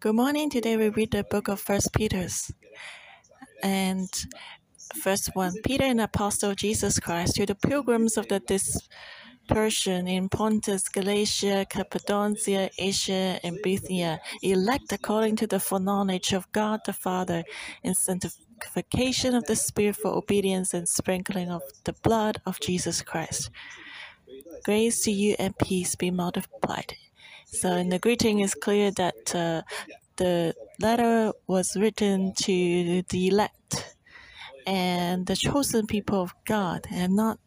Good morning. Today we read the book of First Peter's. And first one, Peter, an apostle Jesus Christ, to the pilgrims of the dispersion in Pontus, Galatia, Cappadocia, Asia, and Bithynia, elect according to the foreknowledge of God the Father, in sanctification of the Spirit for obedience and sprinkling of the blood of Jesus Christ. Grace to you and peace be multiplied. So in the greeting, it's clear that uh, the letter was written to the elect and the chosen people of God, and not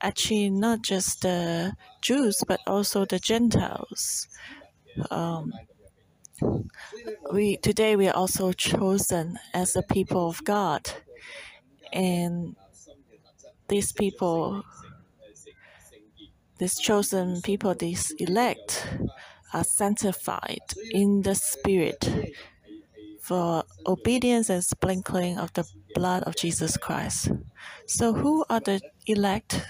actually not just the Jews, but also the Gentiles. Um, we today we are also chosen as the people of God, and these people, these chosen people, these elect, are sanctified in the Spirit for obedience and sprinkling of the blood of Jesus Christ. So, who are the elect?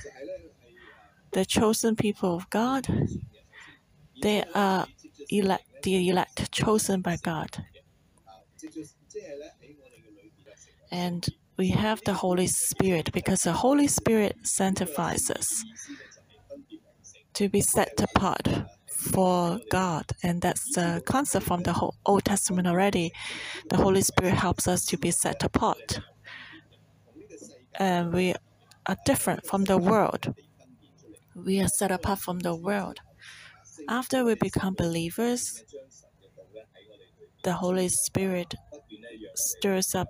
The chosen people of God? They are elect, the elect, chosen by God. And we have the Holy Spirit because the Holy Spirit sanctifies us to be set apart for God. And that's the concept from the whole Old Testament already. The Holy Spirit helps us to be set apart. And we are different from the world. We are set apart from the world. After we become believers, the Holy Spirit stirs up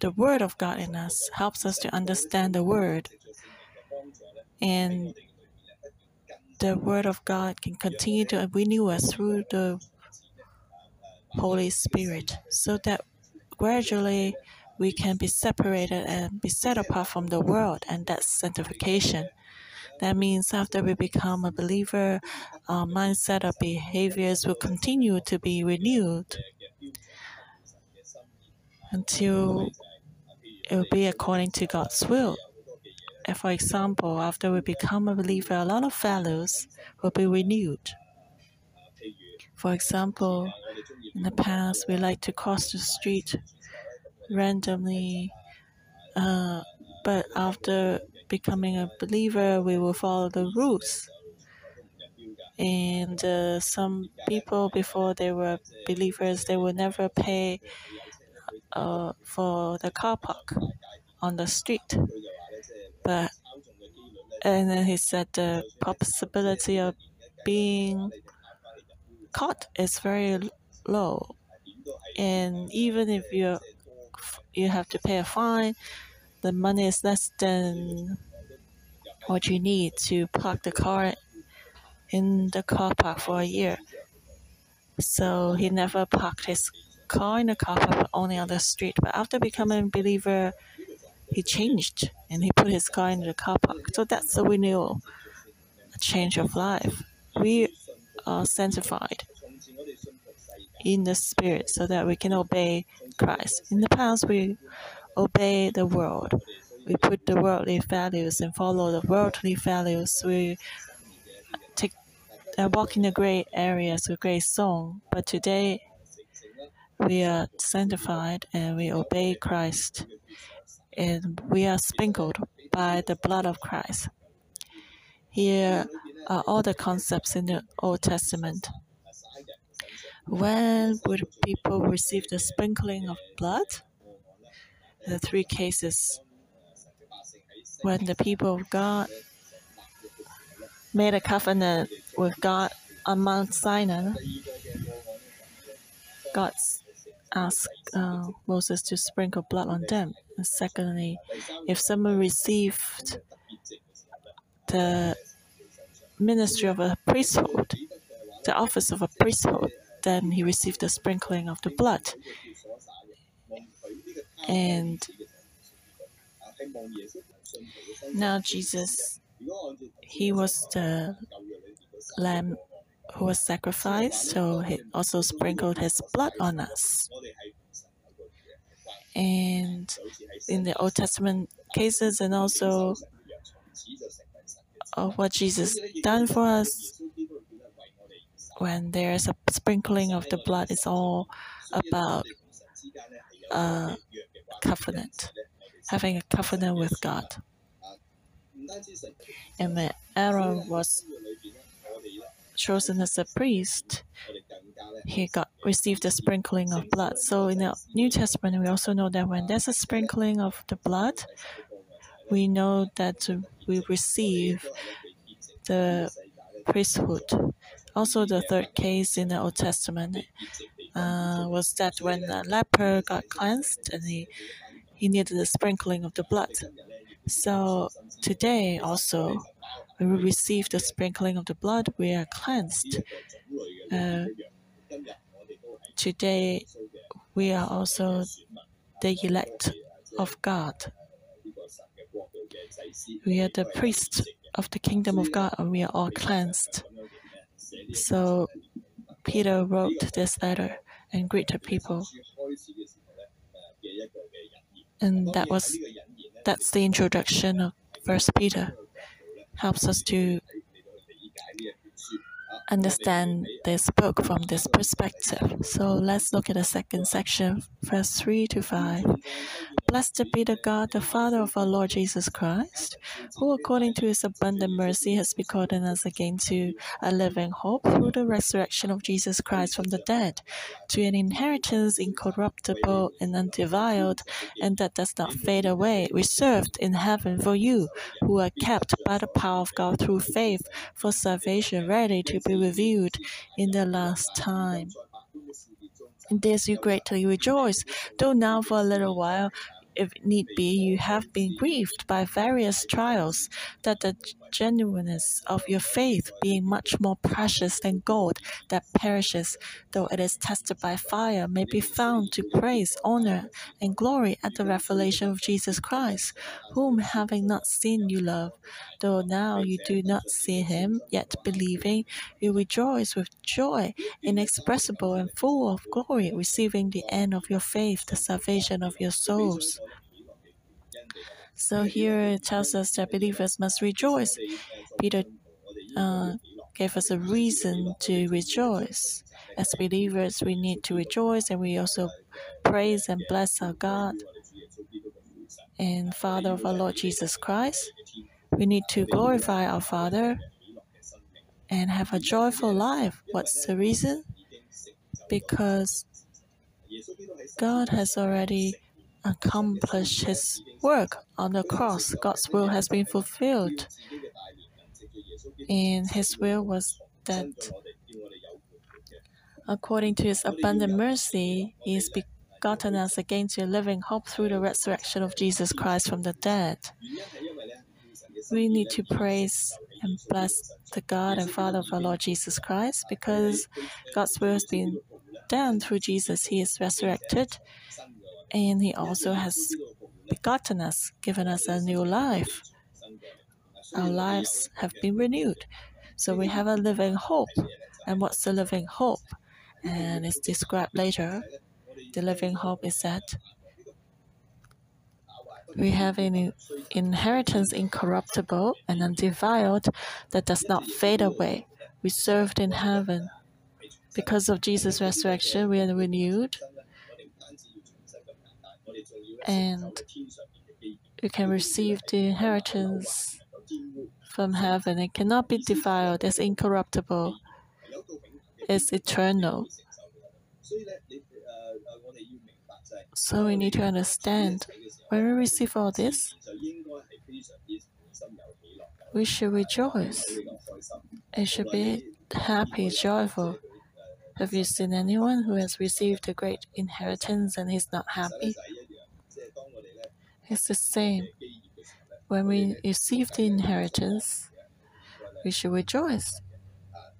the Word of God in us, helps us to understand the Word. And the Word of God can continue to renew us through the Holy Spirit so that gradually we can be separated and be set apart from the world, and that's sanctification. That means after we become a believer, our mindset, our behaviors will continue to be renewed until it will be according to God's will for example, after we become a believer, a lot of values will be renewed. For example, in the past, we like to cross the street randomly, uh, but after becoming a believer, we will follow the rules. And uh, some people, before they were believers, they will never pay uh, for the car park on the street. But and then he said the possibility of being caught is very low. And even if you you have to pay a fine, the money is less than what you need to park the car in the car park for a year. So he never parked his car in the car park, only on the street. But after becoming a believer, he changed and he put his car in the car park. So that's the renewal, a change of life. We are sanctified in the spirit so that we can obey Christ. In the past, we obey the world. We put the worldly values and follow the worldly values. We take and walk in the gray areas with gray zone. But today, we are sanctified and we obey Christ and we are sprinkled by the blood of Christ. Here are all the concepts in the Old Testament. When would people receive the sprinkling of blood? The three cases. When the people of God made a covenant with God on Mount Sinai, God asked uh, Moses to sprinkle blood on them. And secondly, if someone received the ministry of a priesthood, the office of a priesthood, then he received the sprinkling of the blood. And now Jesus, he was the lamb who was sacrificed, so he also sprinkled his blood on us. And in the Old Testament cases, and also of what Jesus done for us, when there is a sprinkling of the blood, it's all about a covenant, having a covenant with God. And when Aaron was chosen as a priest, he got received the sprinkling of blood. So in the New Testament, we also know that when there's a sprinkling of the blood, we know that we receive the priesthood. Also, the third case in the Old Testament uh, was that when a leper got cleansed and he, he needed the sprinkling of the blood. So today also, we receive the sprinkling of the blood, we are cleansed. Uh, today, we are also the elect of God. We are the priests of the kingdom of God, and we are all cleansed. So Peter wrote this letter and greeted people. And that was that's the introduction of First Peter. Helps us to understand this book from this perspective. So let's look at the second section, verse 3 to 5. Blessed be the God, the Father of our Lord Jesus Christ, who according to his abundant mercy has begotten us again to a living hope through the resurrection of Jesus Christ from the dead, to an inheritance incorruptible and undefiled, and that does not fade away, reserved in heaven for you, who are kept by the power of God through faith for salvation, ready to be revealed in the last time. In this you greatly rejoice, though now for a little while if need be, you have been grieved by various trials, that the genuineness of your faith, being much more precious than gold that perishes, though it is tested by fire, may be found to praise, honor, and glory at the revelation of Jesus Christ, whom having not seen you love, though now you do not see him, yet believing, you rejoice with joy inexpressible and full of glory, receiving the end of your faith, the salvation of your souls. So here it tells us that believers must rejoice. Peter uh, gave us a reason to rejoice. As believers, we need to rejoice and we also praise and bless our God and Father of our Lord Jesus Christ. We need to glorify our Father and have a joyful life. What's the reason? Because God has already accomplished his work on the cross. God's will has been fulfilled. And his will was that according to his abundant mercy, he has begotten us again to a living hope through the resurrection of Jesus Christ from the dead. We need to praise and bless the God and Father of our Lord Jesus Christ because God's will has been done through Jesus. He is resurrected and He also has begotten us, given us a new life. Our lives have been renewed. So we have a living hope. And what's the living hope? And it's described later. The living hope is that we have an inheritance incorruptible and undefiled that does not fade away, We reserved in heaven. Because of Jesus' resurrection, we are renewed and you can receive the inheritance from heaven. It cannot be defiled, it's incorruptible, it's eternal. So we need to understand when we receive all this, we should rejoice. It should be happy, joyful. Have you seen anyone who has received a great inheritance and he's not happy? It's the same. When we receive the inheritance, we should rejoice.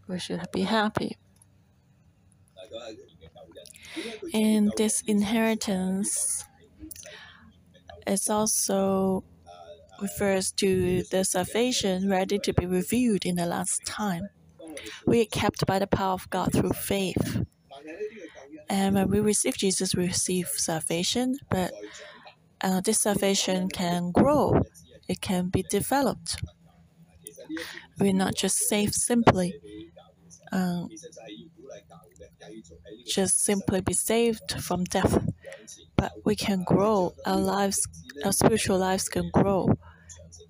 We should be happy. And this inheritance is also refers to the salvation ready to be revealed in the last time. We are kept by the power of God through faith. And when we receive Jesus, we receive salvation, but uh, this salvation can grow, it can be developed. We're not just saved simply, um, just simply be saved from death, but we can grow. Our lives, our spiritual lives can grow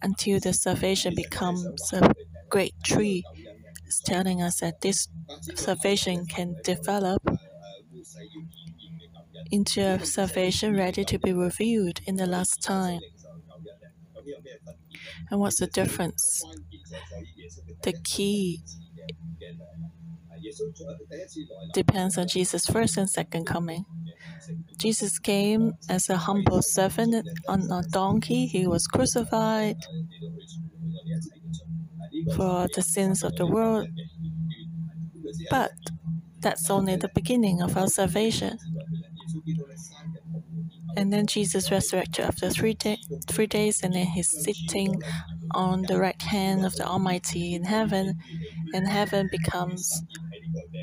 until the salvation becomes a great tree. It's telling us that this salvation can develop into salvation ready to be revealed in the last time. And what's the difference? The key depends on Jesus' first and second coming. Jesus came as a humble servant on a donkey. He was crucified for the sins of the world. But that's only the beginning of our salvation. And then Jesus resurrected after three, day, three days, and then he's sitting on the right hand of the Almighty in heaven, and heaven becomes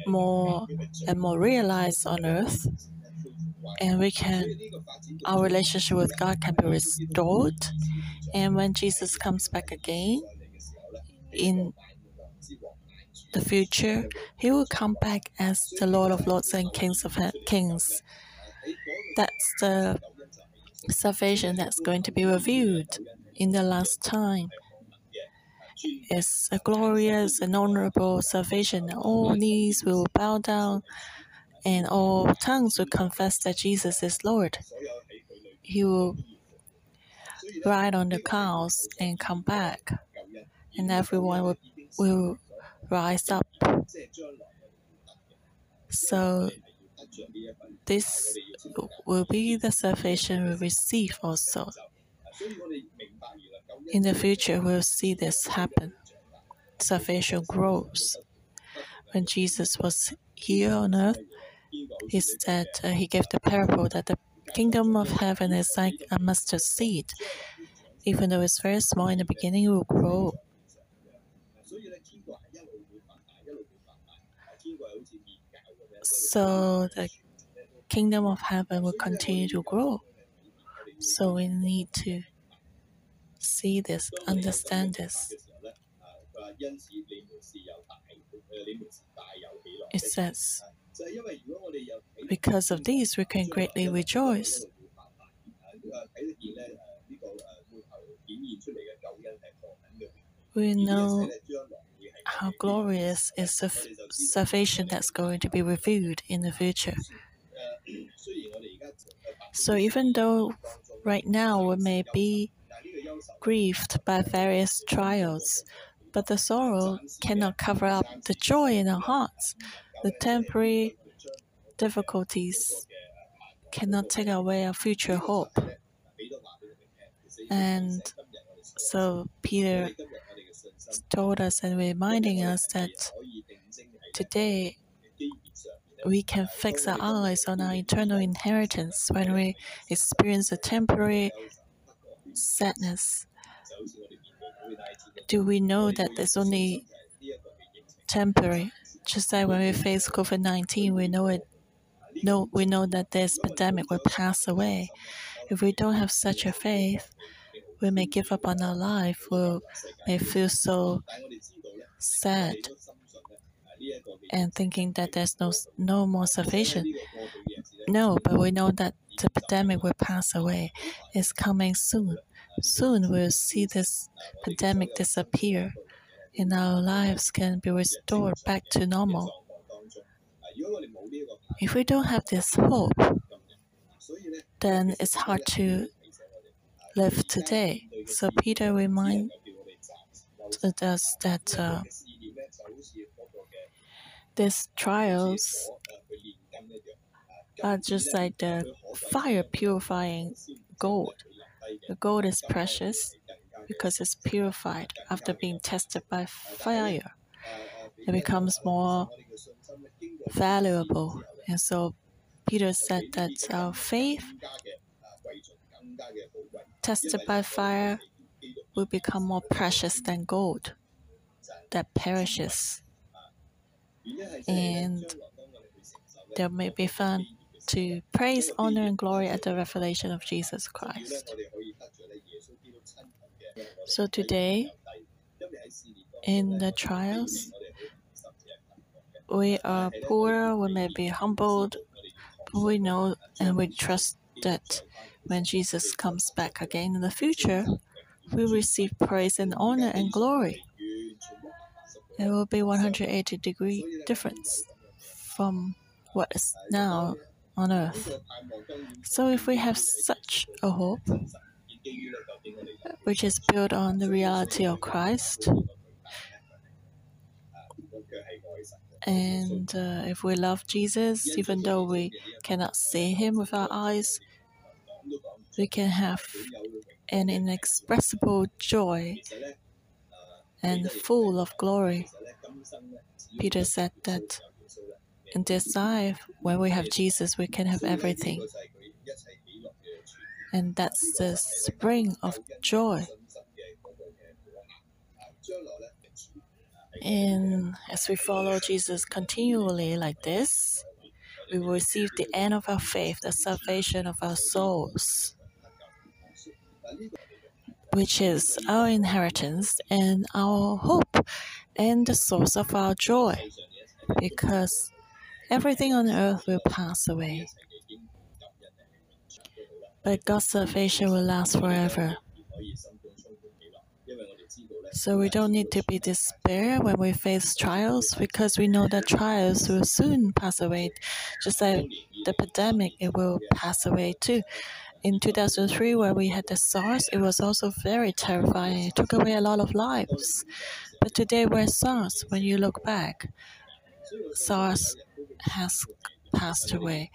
more and more realized on earth. And we can, our relationship with God can be restored. And when Jesus comes back again in the future, he will come back as the Lord of Lords and Kings of Kings. That's the salvation that's going to be revealed in the last time. It's a glorious and honorable salvation. All knees will bow down and all tongues will confess that Jesus is Lord. He will ride on the clouds and come back, and everyone will, will rise up. So, this will be the salvation we receive also. In the future, we'll see this happen. Salvation grows. When Jesus was here on earth, he said uh, he gave the parable that the kingdom of heaven is like a mustard seed. Even though it's very small in the beginning, it will grow. So the kingdom of heaven will continue to grow. So we need to see this, understand this. It says, because of these, we can greatly rejoice. We know how glorious is the salvation that's going to be revealed in the future. So even though right now we may be grieved by various trials, but the sorrow cannot cover up the joy in our hearts. The temporary difficulties cannot take away our future hope. And so Peter told us and reminding us that today we can fix our eyes on our eternal inheritance when we experience a temporary sadness. Do we know that it's only temporary? Just like when we face COVID 19, we know it. No, we know that this pandemic will pass away. If we don't have such a faith, we may give up on our life. We may feel so sad and thinking that there's no no more salvation. No, but we know that the pandemic will pass away. It's coming soon. Soon we'll see this pandemic disappear, and our lives can be restored back to normal. If we don't have this hope, then it's hard to live today. So Peter reminds us that uh, these trials are just like the fire purifying gold. The gold is precious because it's purified after being tested by fire. It becomes more valuable. And so Peter said that our faith tested by fire will become more precious than gold that perishes and they may be found to praise, honor, and glory at the revelation of Jesus Christ. So today, in the trials, we are poor, we may be humbled, but we know and we trust that when Jesus comes back again in the future, we receive praise and honor and glory. It will be 180 degree difference from what is now on earth. So if we have such a hope, which is built on the reality of Christ, and uh, if we love Jesus, even though we cannot see him with our eyes, we can have an inexpressible joy and full of glory. Peter said that in this life, when we have Jesus, we can have everything. And that's the spring of joy. And as we follow Jesus continually like this, we will receive the end of our faith, the salvation of our souls, which is our inheritance and our hope and the source of our joy. Because everything on earth will pass away, but God's salvation will last forever. So we don't need to be despair when we face trials because we know that trials will soon pass away. Just like the pandemic, it will pass away too. In 2003, when we had the SARS, it was also very terrifying. It took away a lot of lives. But today, we're SARS. When you look back, SARS has passed away.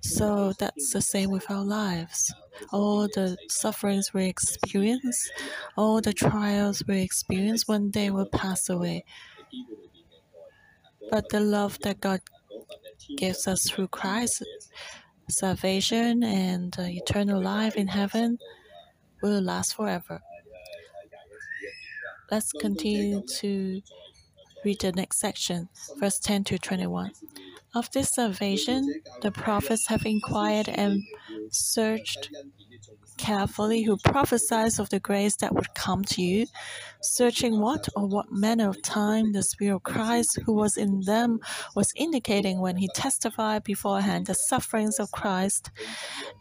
So that's the same with our lives all the sufferings we experience, all the trials we experience, one day will pass away. But the love that God gives us through Christ, salvation and uh, eternal life in heaven, will last forever. Let's continue to read the next section, verse 10 to 21. Of this salvation, the prophets have inquired and searched carefully who prophesies of the grace that would come to you, searching what or what manner of time the Spirit of Christ who was in them was indicating when he testified beforehand the sufferings of Christ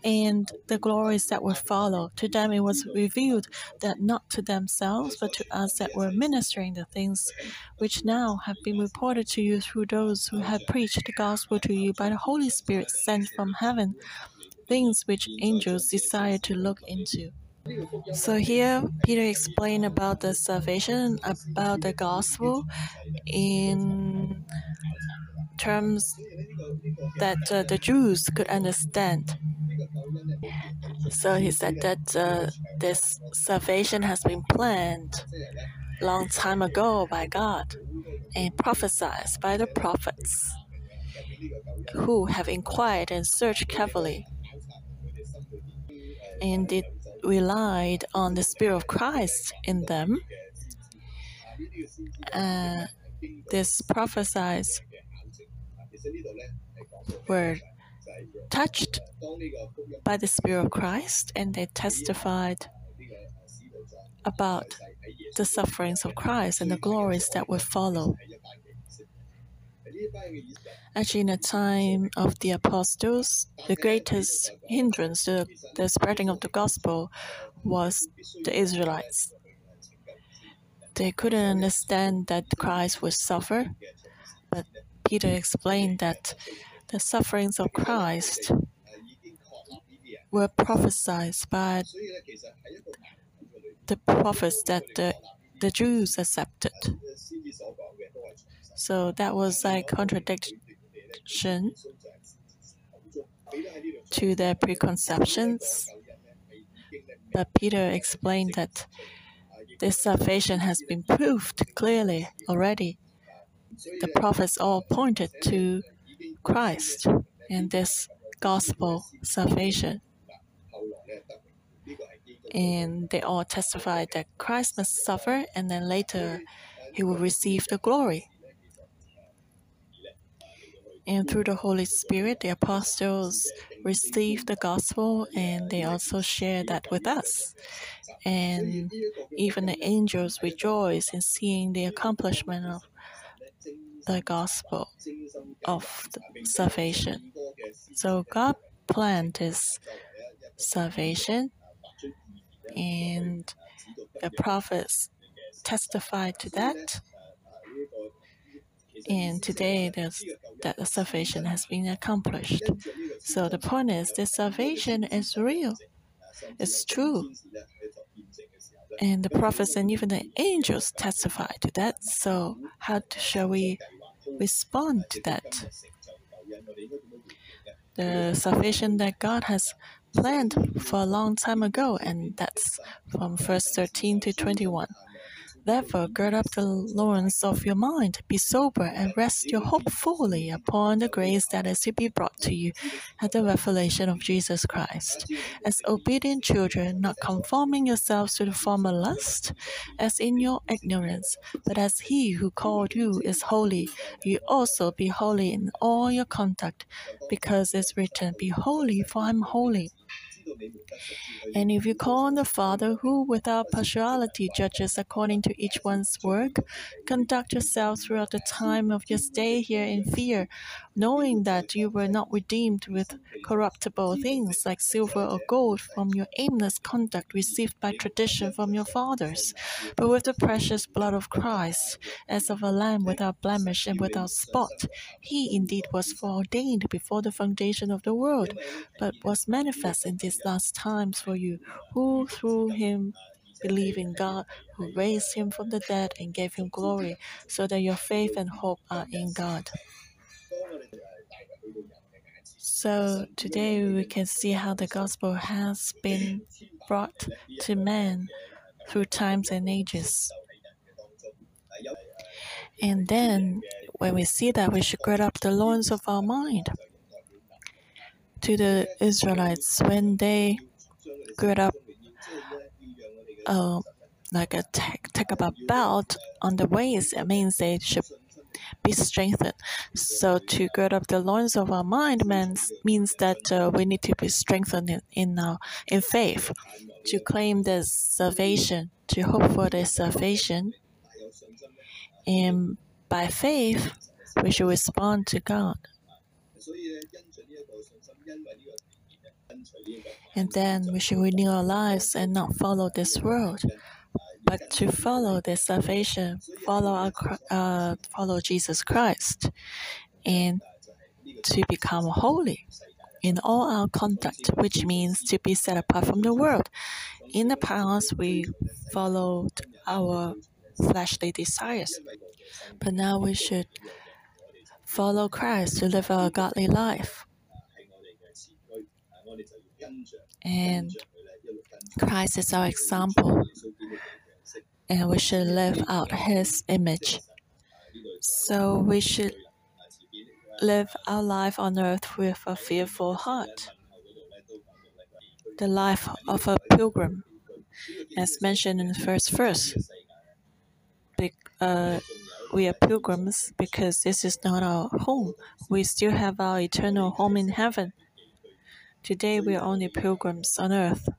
and the glories that would follow. To them it was revealed that not to themselves, but to us that were ministering the things which now have been reported to you through those who have preached the gospel to you by the Holy Spirit sent from heaven things which angels desire to look into. So here, Peter explained about the salvation, about the gospel, in terms that uh, the Jews could understand. So he said that uh, this salvation has been planned long time ago by God and prophesied by the prophets who have inquired and searched carefully and it relied on the Spirit of Christ in them. Uh, this prophesies were touched by the Spirit of Christ and they testified about the sufferings of Christ and the glories that would follow. Actually, in the time of the apostles, the greatest hindrance to the spreading of the gospel was the Israelites. They couldn't understand that Christ would suffer, but Peter explained that the sufferings of Christ were prophesied by the prophets that the, the Jews accepted. So that was like contradiction to their preconceptions. But Peter explained that this salvation has been proved clearly already. The prophets all pointed to Christ and this gospel salvation. And they all testified that Christ must suffer and then later he will receive the glory. And through the Holy Spirit, the apostles received the gospel and they also share that with us. And even the angels rejoice in seeing the accomplishment of the gospel of salvation. So God planned this salvation, and the prophets testified to that. And today, that salvation has been accomplished. So the point is, this salvation is real. It's true. And the prophets and even the angels testify to that. So, how shall we respond to that? The salvation that God has planned for a long time ago, and that's from verse 13 to 21. Therefore, gird up the loins of your mind, be sober, and rest your hope fully upon the grace that is to be brought to you at the revelation of Jesus Christ. As obedient children, not conforming yourselves to the former lust, as in your ignorance, but as He who called you is holy, you also be holy in all your conduct, because it's written, Be holy, for I'm holy. And if you call on the Father, who without partiality judges according to each one's work, conduct yourselves throughout the time of your stay here in fear, knowing that you were not redeemed with corruptible things like silver or gold from your aimless conduct received by tradition from your fathers, but with the precious blood of Christ, as of a lamb without blemish and without spot. He indeed was foreordained before the foundation of the world, but was manifest in last times for you, who through him believe in God, who raised him from the dead and gave him glory, so that your faith and hope are in God. So today we can see how the gospel has been brought to man through times and ages. And then when we see that, we should gird up the loins of our mind. To the Israelites, when they gird up uh, like a take, take up a belt on the waist, it means they should be strengthened. So to gird up the loins of our mind means means that uh, we need to be strengthened in in, uh, in faith, to claim the salvation, to hope for the salvation, and by faith we should respond to God. And then we should renew our lives and not follow this world, but to follow the salvation, follow our, uh, follow Jesus Christ, and to become holy in all our conduct, which means to be set apart from the world. In the past, we followed our fleshly desires, but now we should follow Christ to live a godly life. And Christ is our example, and we should live out His image. So we should live our life on earth with a fearful heart. The life of a pilgrim, as mentioned in the first verse. Be, uh, we are pilgrims because this is not our home. We still have our eternal home in heaven. Today we are only pilgrims on earth.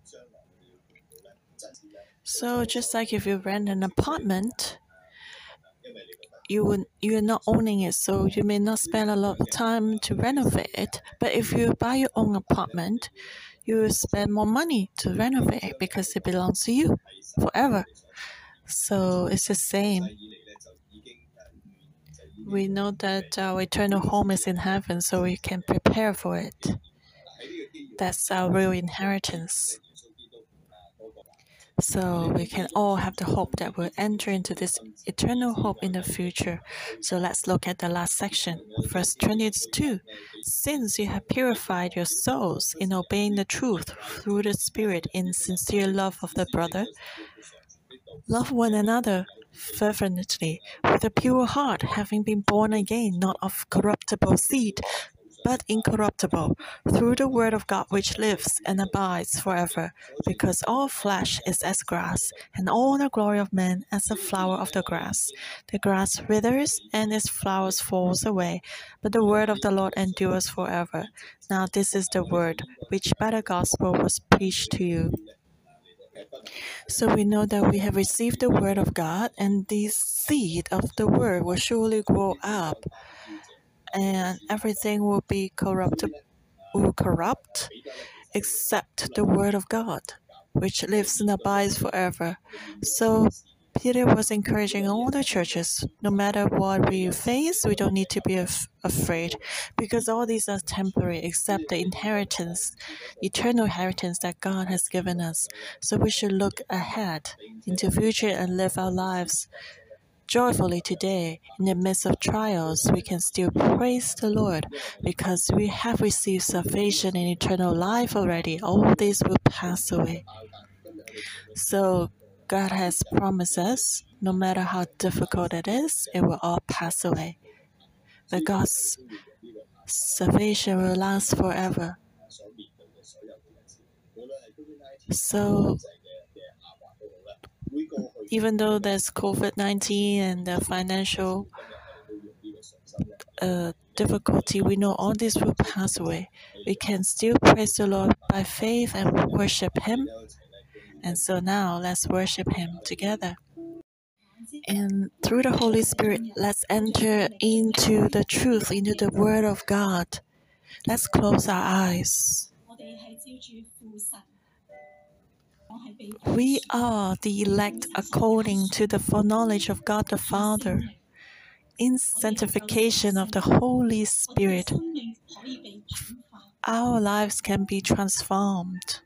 So just like if you rent an apartment, you would you are not owning it, so you may not spend a lot of time to renovate it. But if you buy your own apartment, you will spend more money to renovate it because it belongs to you forever. So it's the same. We know that our eternal home is in heaven, so we can prepare for it. That's our real inheritance. So we can all have the hope that we'll enter into this eternal hope in the future. So let's look at the last section, verse 22. Since you have purified your souls in obeying the truth through the Spirit in sincere love of the brother, love one another fervently with a pure heart, having been born again, not of corruptible seed, but incorruptible, through the word of God which lives and abides forever. Because all flesh is as grass, and all the glory of man as the flower of the grass. The grass withers, and its flowers falls away, but the word of the Lord endures forever. Now this is the word which by the gospel was preached to you. So we know that we have received the word of God, and the seed of the word will surely grow up, and everything will be corrupted, will corrupt, except the word of God, which lives and abides forever. So Peter was encouraging all the churches, no matter what we face, we don't need to be af- afraid because all these are temporary except the inheritance, eternal inheritance that God has given us. So we should look ahead into future and live our lives joyfully today in the midst of trials. We can still praise the Lord because we have received salvation and eternal life already. All these will pass away. So God has promised us, no matter how difficult it is, it will all pass away. The God's salvation will last forever. So, even though there's COVID 19 and the financial uh, difficulty, we know all this will pass away. We can still praise the Lord by faith and worship Him and so now let's worship Him together. And through the Holy Spirit, let's enter into the truth, into the Word of God. Let's close our eyes. We are the elect according to the foreknowledge of God the Father, in sanctification of the Holy Spirit. Our lives can be transformed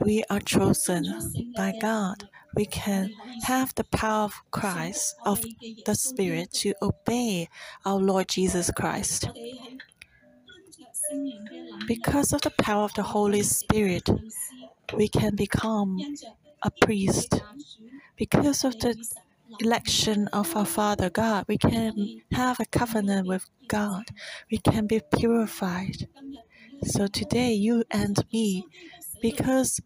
we are chosen by God. We can have the power of Christ, of the Spirit, to obey our Lord Jesus Christ. Because of the power of the Holy Spirit, we can become a priest. Because of the election of our Father God, we can have a covenant with God. We can be purified. So today, you and me because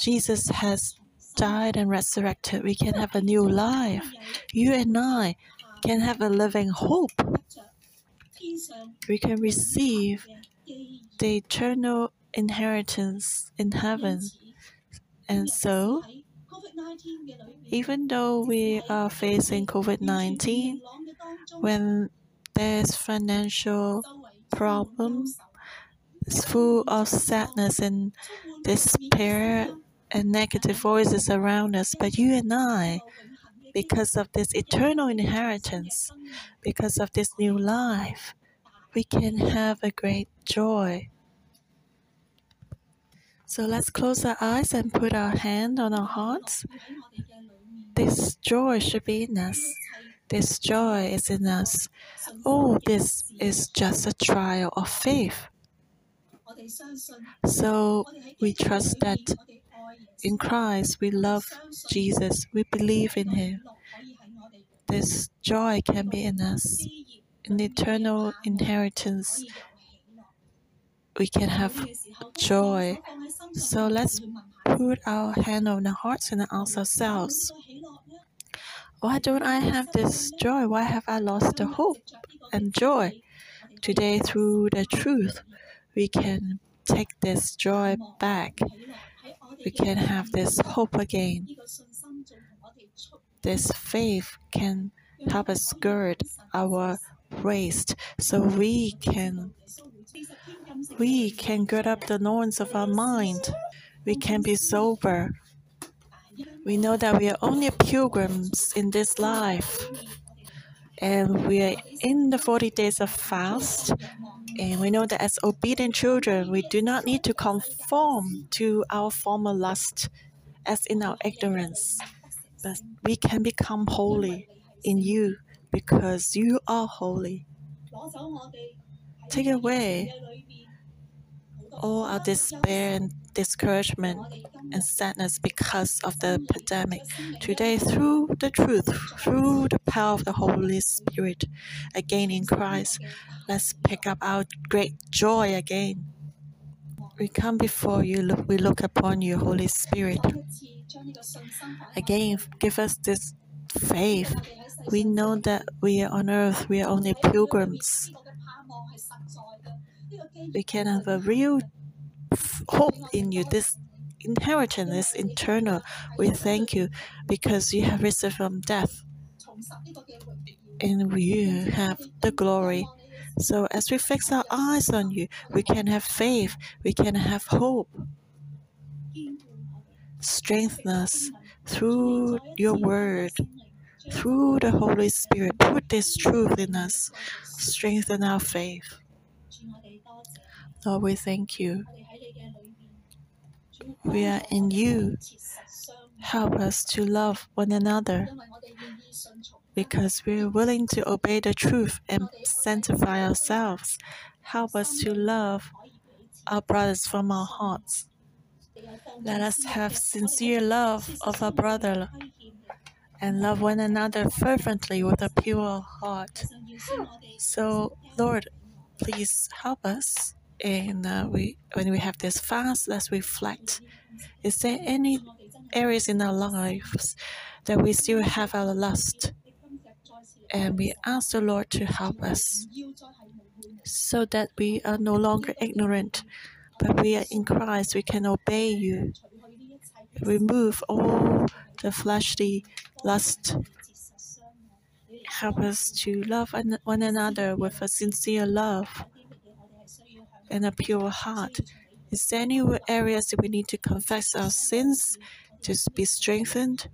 Jesus has died and resurrected, we can have a new life. You and I can have a living hope. We can receive the eternal inheritance in heaven. And so, even though we are facing COVID 19, when there's financial problems, it's full of sadness and despair and negative voices around us. But you and I, because of this eternal inheritance, because of this new life, we can have a great joy. So let's close our eyes and put our hand on our hearts. This joy should be in us. This joy is in us. Oh, this is just a trial of faith. So we trust that in Christ we love Jesus, we believe in Him. This joy can be in us. an eternal inheritance, we can have joy. So let's put our hand on our hearts and ask ourselves why don't I have this joy? Why have I lost the hope and joy? Today, through the truth, we can take this joy back. We can have this hope again. This faith can help us gird our waist so we can we can gird up the loins of our mind. We can be sober. We know that we are only pilgrims in this life. And we are in the 40 days of fast and we know that as obedient children, we do not need to conform to our former lust as in our ignorance, but we can become holy in you because you are holy. Take away all our despair and discouragement and sadness because of the pandemic. Today, through the truth, through the power of the Holy Spirit, again in Christ, let's pick up our great joy again. We come before you, we look upon you, Holy Spirit. Again, give us this faith. We know that we are on earth, we are only pilgrims. We can have a real hope in you. This inheritance is eternal. We thank you because you have risen from death and you have the glory. So as we fix our eyes on you, we can have faith, we can have hope. Strengthen us through your word, through the Holy Spirit. Put this truth in us. Strengthen our faith. Lord, we thank you. We are in you. Help us to love one another because we're willing to obey the truth and sanctify ourselves. Help us to love our brothers from our hearts. Let us have sincere love of our brother and love one another fervently with a pure heart. So, Lord, please help us. And uh, we, when we have this fast, let's reflect. Is there any areas in our lives that we still have our lust? And we ask the Lord to help us so that we are no longer ignorant, but we are in Christ. We can obey you. Remove all the fleshly lust. Help us to love one another with a sincere love and a pure heart. Is there any areas that we need to confess our sins to be strengthened?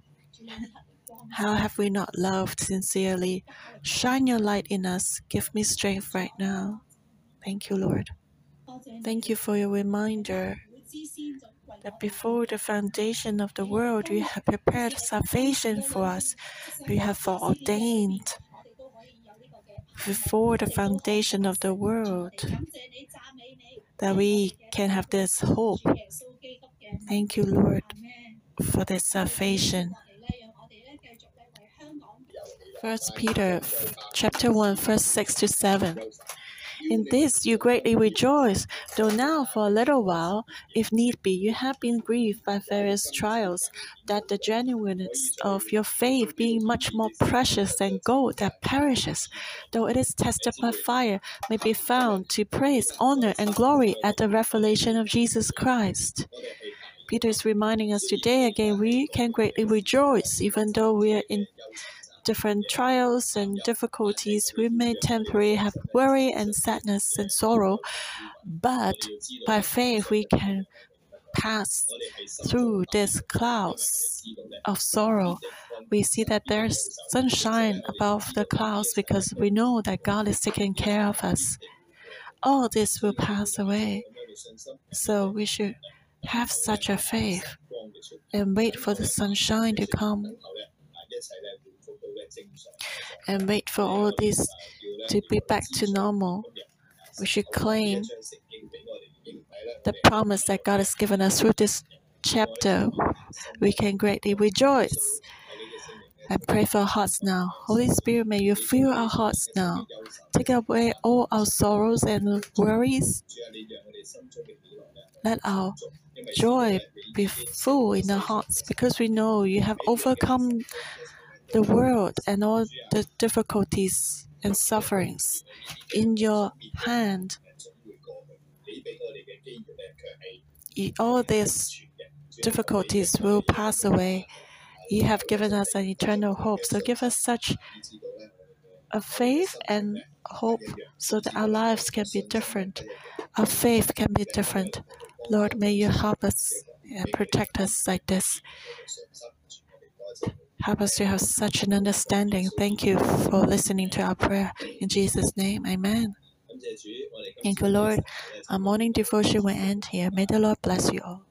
How have we not loved sincerely? Shine your light in us. Give me strength right now. Thank you, Lord. Thank you for your reminder that before the foundation of the world, you have prepared salvation for us. You have foreordained before the foundation of the world that we can have this hope. Thank you, Lord, for this salvation. First Peter chapter 1 verse 6 to 7. In this you greatly rejoice, though now for a little while, if need be, you have been grieved by various trials, that the genuineness of your faith, being much more precious than gold that perishes, though it is tested by fire, may be found to praise, honor, and glory at the revelation of Jesus Christ. Peter is reminding us today again we can greatly rejoice even though we are in different trials and difficulties, we may temporarily have worry and sadness and sorrow, but by faith we can pass through these clouds of sorrow. We see that there's sunshine above the clouds because we know that God is taking care of us. All this will pass away. So we should have such a faith and wait for the sunshine to come and wait for all this to be back to normal. We should claim the promise that God has given us through this chapter. We can greatly rejoice and pray for our hearts now. Holy Spirit, may you fill our hearts now. Take away all our sorrows and worries. Let our joy be full in our hearts because we know you have overcome the world and all the difficulties and sufferings in your hand. All these difficulties will pass away. You have given us an eternal hope. So give us such a faith and hope so that our lives can be different. Our faith can be different. Lord, may you help us and protect us like this. Help us to have such an understanding. Thank you for listening to our prayer. In Jesus' name, amen. Thank you, Lord. Our morning devotion will end here. May the Lord bless you all.